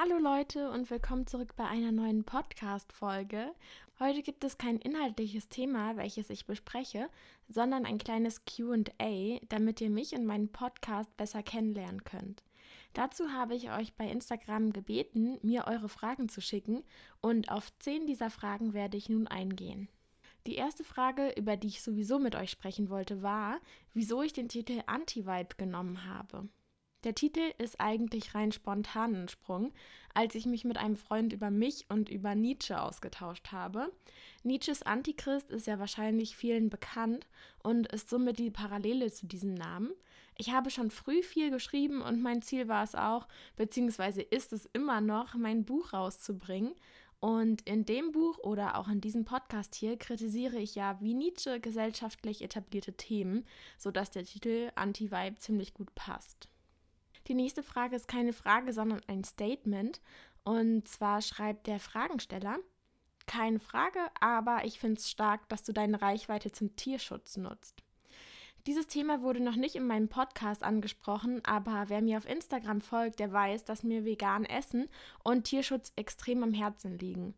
Hallo Leute und willkommen zurück bei einer neuen Podcast-Folge. Heute gibt es kein inhaltliches Thema, welches ich bespreche, sondern ein kleines QA, damit ihr mich und meinen Podcast besser kennenlernen könnt. Dazu habe ich euch bei Instagram gebeten, mir eure Fragen zu schicken und auf zehn dieser Fragen werde ich nun eingehen. Die erste Frage, über die ich sowieso mit euch sprechen wollte, war, wieso ich den Titel Anti-Vibe genommen habe. Der Titel ist eigentlich rein spontan entsprungen, als ich mich mit einem Freund über mich und über Nietzsche ausgetauscht habe. Nietzsches Antichrist ist ja wahrscheinlich vielen bekannt und ist somit die Parallele zu diesem Namen. Ich habe schon früh viel geschrieben und mein Ziel war es auch, beziehungsweise ist es immer noch, mein Buch rauszubringen. Und in dem Buch oder auch in diesem Podcast hier kritisiere ich ja wie Nietzsche gesellschaftlich etablierte Themen, sodass der Titel Anti-Vibe ziemlich gut passt. Die nächste Frage ist keine Frage, sondern ein Statement. Und zwar schreibt der Fragensteller, keine Frage, aber ich finde es stark, dass du deine Reichweite zum Tierschutz nutzt. Dieses Thema wurde noch nicht in meinem Podcast angesprochen, aber wer mir auf Instagram folgt, der weiß, dass mir vegan Essen und Tierschutz extrem am Herzen liegen.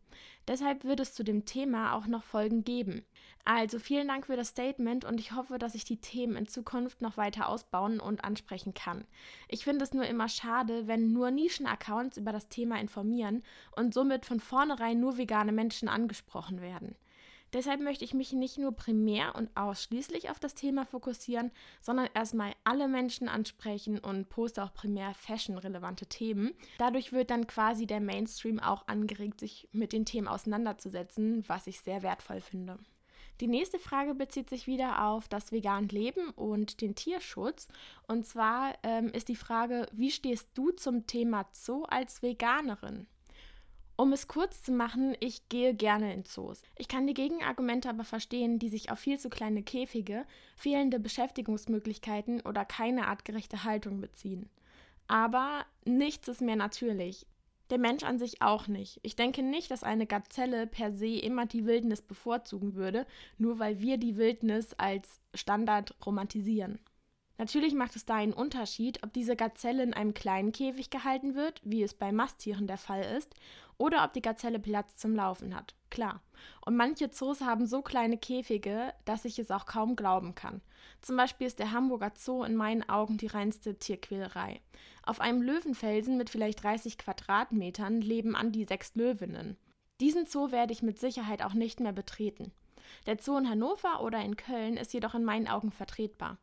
Deshalb wird es zu dem Thema auch noch Folgen geben. Also vielen Dank für das Statement und ich hoffe, dass ich die Themen in Zukunft noch weiter ausbauen und ansprechen kann. Ich finde es nur immer schade, wenn nur Nischen-Accounts über das Thema informieren und somit von vornherein nur vegane Menschen angesprochen werden. Deshalb möchte ich mich nicht nur primär und ausschließlich auf das Thema fokussieren, sondern erstmal alle Menschen ansprechen und poste auch primär fashion-relevante Themen. Dadurch wird dann quasi der Mainstream auch angeregt, sich mit den Themen auseinanderzusetzen, was ich sehr wertvoll finde. Die nächste Frage bezieht sich wieder auf das vegane Leben und den Tierschutz. Und zwar ähm, ist die Frage, wie stehst du zum Thema Zoo als Veganerin? Um es kurz zu machen, ich gehe gerne in Zoos. Ich kann die Gegenargumente aber verstehen, die sich auf viel zu kleine Käfige, fehlende Beschäftigungsmöglichkeiten oder keine artgerechte Haltung beziehen. Aber nichts ist mehr natürlich. Der Mensch an sich auch nicht. Ich denke nicht, dass eine Gazelle per se immer die Wildnis bevorzugen würde, nur weil wir die Wildnis als Standard romantisieren. Natürlich macht es da einen Unterschied, ob diese Gazelle in einem kleinen Käfig gehalten wird, wie es bei Masttieren der Fall ist, oder ob die Gazelle Platz zum Laufen hat. Klar. Und manche Zoos haben so kleine Käfige, dass ich es auch kaum glauben kann. Zum Beispiel ist der Hamburger Zoo in meinen Augen die reinste Tierquälerei. Auf einem Löwenfelsen mit vielleicht 30 Quadratmetern leben an die sechs Löwinnen. Diesen Zoo werde ich mit Sicherheit auch nicht mehr betreten. Der Zoo in Hannover oder in Köln ist jedoch in meinen Augen vertretbar.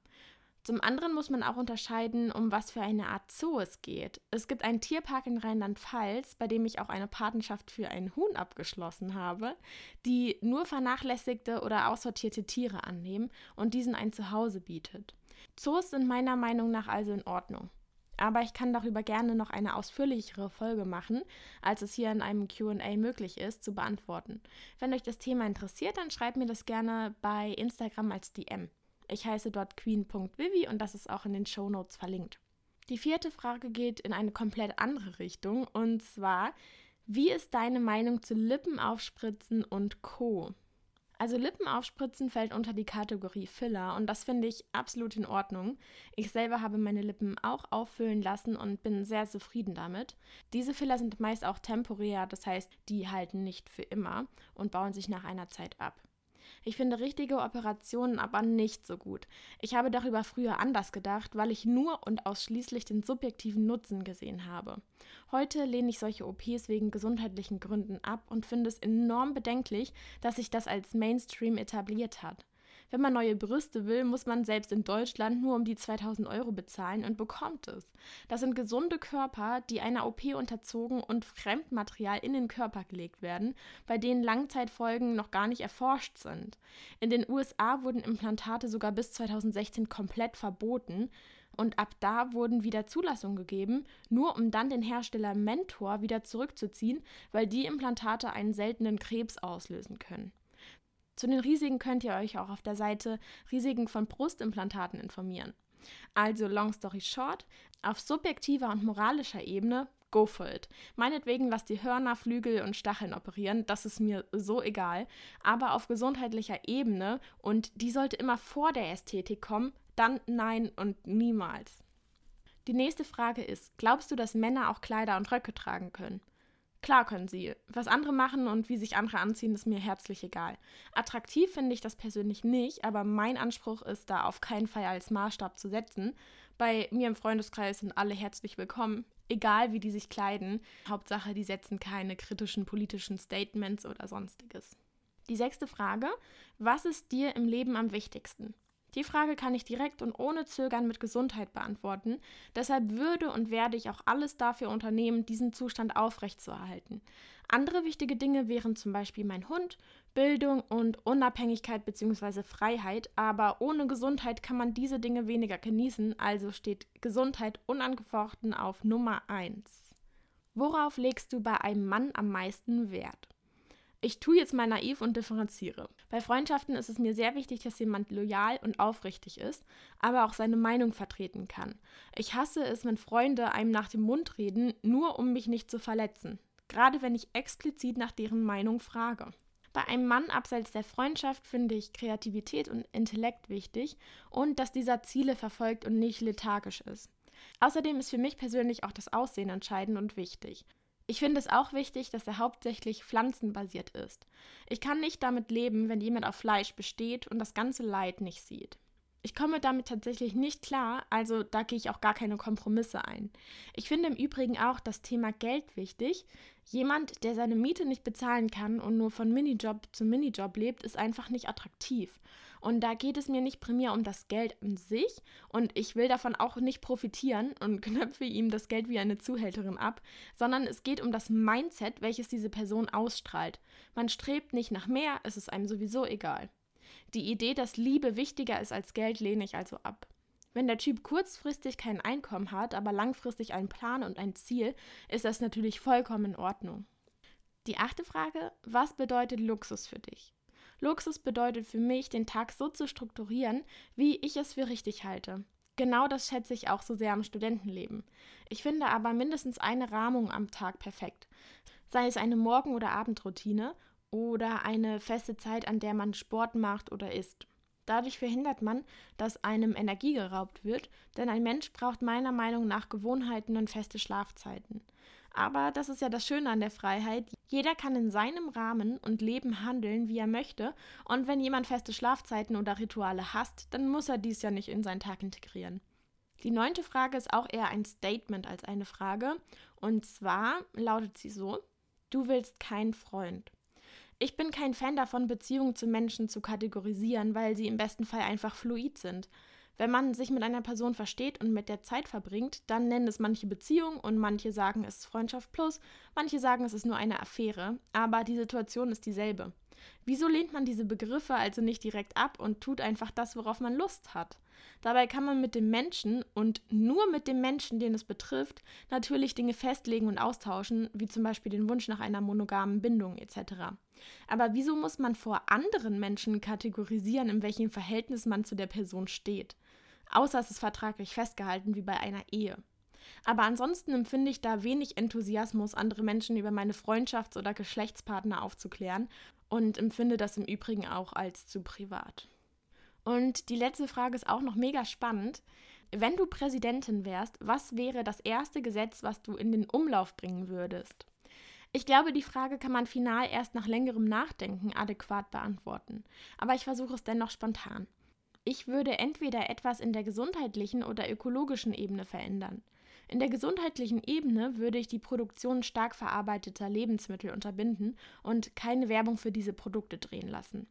Zum anderen muss man auch unterscheiden, um was für eine Art Zoo es geht. Es gibt einen Tierpark in Rheinland-Pfalz, bei dem ich auch eine Patenschaft für einen Huhn abgeschlossen habe, die nur vernachlässigte oder aussortierte Tiere annehmen und diesen ein Zuhause bietet. Zoos sind meiner Meinung nach also in Ordnung. Aber ich kann darüber gerne noch eine ausführlichere Folge machen, als es hier in einem QA möglich ist, zu beantworten. Wenn euch das Thema interessiert, dann schreibt mir das gerne bei Instagram als DM. Ich heiße dort queen.vivi und das ist auch in den Show Notes verlinkt. Die vierte Frage geht in eine komplett andere Richtung und zwar, wie ist deine Meinung zu Lippenaufspritzen und Co? Also Lippenaufspritzen fällt unter die Kategorie Filler und das finde ich absolut in Ordnung. Ich selber habe meine Lippen auch auffüllen lassen und bin sehr zufrieden damit. Diese Filler sind meist auch temporär, das heißt, die halten nicht für immer und bauen sich nach einer Zeit ab. Ich finde richtige Operationen aber nicht so gut. Ich habe darüber früher anders gedacht, weil ich nur und ausschließlich den subjektiven Nutzen gesehen habe. Heute lehne ich solche OPs wegen gesundheitlichen Gründen ab und finde es enorm bedenklich, dass sich das als Mainstream etabliert hat. Wenn man neue Brüste will, muss man selbst in Deutschland nur um die 2000 Euro bezahlen und bekommt es. Das sind gesunde Körper, die einer OP unterzogen und Fremdmaterial in den Körper gelegt werden, bei denen Langzeitfolgen noch gar nicht erforscht sind. In den USA wurden Implantate sogar bis 2016 komplett verboten. Und ab da wurden wieder Zulassungen gegeben, nur um dann den Hersteller Mentor wieder zurückzuziehen, weil die Implantate einen seltenen Krebs auslösen können. Zu den Risiken könnt ihr euch auch auf der Seite Risiken von Brustimplantaten informieren. Also, long story short, auf subjektiver und moralischer Ebene, go for it. Meinetwegen lasst die Hörner, Flügel und Stacheln operieren, das ist mir so egal. Aber auf gesundheitlicher Ebene, und die sollte immer vor der Ästhetik kommen, dann nein und niemals. Die nächste Frage ist, glaubst du, dass Männer auch Kleider und Röcke tragen können? Klar können sie. Was andere machen und wie sich andere anziehen, ist mir herzlich egal. Attraktiv finde ich das persönlich nicht, aber mein Anspruch ist, da auf keinen Fall als Maßstab zu setzen. Bei mir im Freundeskreis sind alle herzlich willkommen, egal wie die sich kleiden. Hauptsache, die setzen keine kritischen politischen Statements oder sonstiges. Die sechste Frage, was ist dir im Leben am wichtigsten? Die Frage kann ich direkt und ohne Zögern mit Gesundheit beantworten. Deshalb würde und werde ich auch alles dafür unternehmen, diesen Zustand aufrechtzuerhalten. Andere wichtige Dinge wären zum Beispiel mein Hund, Bildung und Unabhängigkeit bzw. Freiheit, aber ohne Gesundheit kann man diese Dinge weniger genießen, also steht Gesundheit unangefochten auf Nummer 1. Worauf legst du bei einem Mann am meisten Wert? Ich tue jetzt mal naiv und differenziere. Bei Freundschaften ist es mir sehr wichtig, dass jemand loyal und aufrichtig ist, aber auch seine Meinung vertreten kann. Ich hasse es, wenn Freunde einem nach dem Mund reden, nur um mich nicht zu verletzen. Gerade wenn ich explizit nach deren Meinung frage. Bei einem Mann abseits der Freundschaft finde ich Kreativität und Intellekt wichtig und dass dieser Ziele verfolgt und nicht lethargisch ist. Außerdem ist für mich persönlich auch das Aussehen entscheidend und wichtig. Ich finde es auch wichtig, dass er hauptsächlich pflanzenbasiert ist. Ich kann nicht damit leben, wenn jemand auf Fleisch besteht und das ganze Leid nicht sieht. Ich komme damit tatsächlich nicht klar, also da gehe ich auch gar keine Kompromisse ein. Ich finde im Übrigen auch das Thema Geld wichtig. Jemand, der seine Miete nicht bezahlen kann und nur von Minijob zu Minijob lebt, ist einfach nicht attraktiv. Und da geht es mir nicht primär um das Geld an sich und ich will davon auch nicht profitieren und knöpfe ihm das Geld wie eine Zuhälterin ab, sondern es geht um das Mindset, welches diese Person ausstrahlt. Man strebt nicht nach mehr, es ist einem sowieso egal. Die Idee, dass Liebe wichtiger ist als Geld, lehne ich also ab. Wenn der Typ kurzfristig kein Einkommen hat, aber langfristig einen Plan und ein Ziel, ist das natürlich vollkommen in Ordnung. Die achte Frage, was bedeutet Luxus für dich? Luxus bedeutet für mich, den Tag so zu strukturieren, wie ich es für richtig halte. Genau das schätze ich auch so sehr am Studentenleben. Ich finde aber mindestens eine Rahmung am Tag perfekt. Sei es eine Morgen- oder Abendroutine oder eine feste Zeit, an der man Sport macht oder isst. Dadurch verhindert man, dass einem Energie geraubt wird, denn ein Mensch braucht meiner Meinung nach Gewohnheiten und feste Schlafzeiten. Aber das ist ja das Schöne an der Freiheit. Jeder kann in seinem Rahmen und Leben handeln, wie er möchte. Und wenn jemand feste Schlafzeiten oder Rituale hasst, dann muss er dies ja nicht in seinen Tag integrieren. Die neunte Frage ist auch eher ein Statement als eine Frage. Und zwar lautet sie so: Du willst keinen Freund. Ich bin kein Fan davon, Beziehungen zu Menschen zu kategorisieren, weil sie im besten Fall einfach fluid sind. Wenn man sich mit einer Person versteht und mit der Zeit verbringt, dann nennen es manche Beziehung und manche sagen, es ist Freundschaft plus, manche sagen, es ist nur eine Affäre, aber die Situation ist dieselbe. Wieso lehnt man diese Begriffe also nicht direkt ab und tut einfach das, worauf man Lust hat? Dabei kann man mit dem Menschen und nur mit dem Menschen, den es betrifft, natürlich Dinge festlegen und austauschen, wie zum Beispiel den Wunsch nach einer monogamen Bindung etc. Aber wieso muss man vor anderen Menschen kategorisieren, in welchem Verhältnis man zu der Person steht? Außer es ist vertraglich festgehalten wie bei einer Ehe. Aber ansonsten empfinde ich da wenig Enthusiasmus, andere Menschen über meine Freundschafts- oder Geschlechtspartner aufzuklären und empfinde das im Übrigen auch als zu privat. Und die letzte Frage ist auch noch mega spannend. Wenn du Präsidentin wärst, was wäre das erste Gesetz, was du in den Umlauf bringen würdest? Ich glaube, die Frage kann man final erst nach längerem Nachdenken adäquat beantworten. Aber ich versuche es dennoch spontan. Ich würde entweder etwas in der gesundheitlichen oder ökologischen Ebene verändern. In der gesundheitlichen Ebene würde ich die Produktion stark verarbeiteter Lebensmittel unterbinden und keine Werbung für diese Produkte drehen lassen.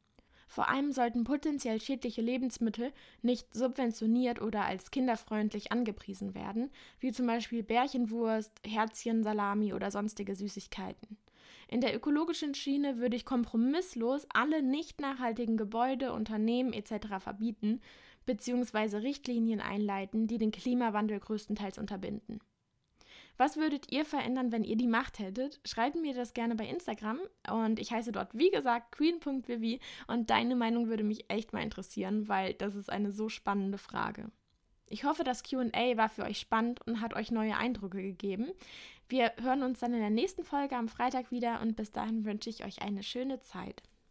Vor allem sollten potenziell schädliche Lebensmittel nicht subventioniert oder als kinderfreundlich angepriesen werden, wie zum Beispiel Bärchenwurst, Herzchen, Salami oder sonstige Süßigkeiten. In der ökologischen Schiene würde ich kompromisslos alle nicht nachhaltigen Gebäude, Unternehmen etc. verbieten bzw. Richtlinien einleiten, die den Klimawandel größtenteils unterbinden. Was würdet ihr verändern, wenn ihr die Macht hättet? Schreibt mir das gerne bei Instagram und ich heiße dort, wie gesagt, queen.vivi und deine Meinung würde mich echt mal interessieren, weil das ist eine so spannende Frage. Ich hoffe, das QA war für euch spannend und hat euch neue Eindrücke gegeben. Wir hören uns dann in der nächsten Folge am Freitag wieder und bis dahin wünsche ich euch eine schöne Zeit.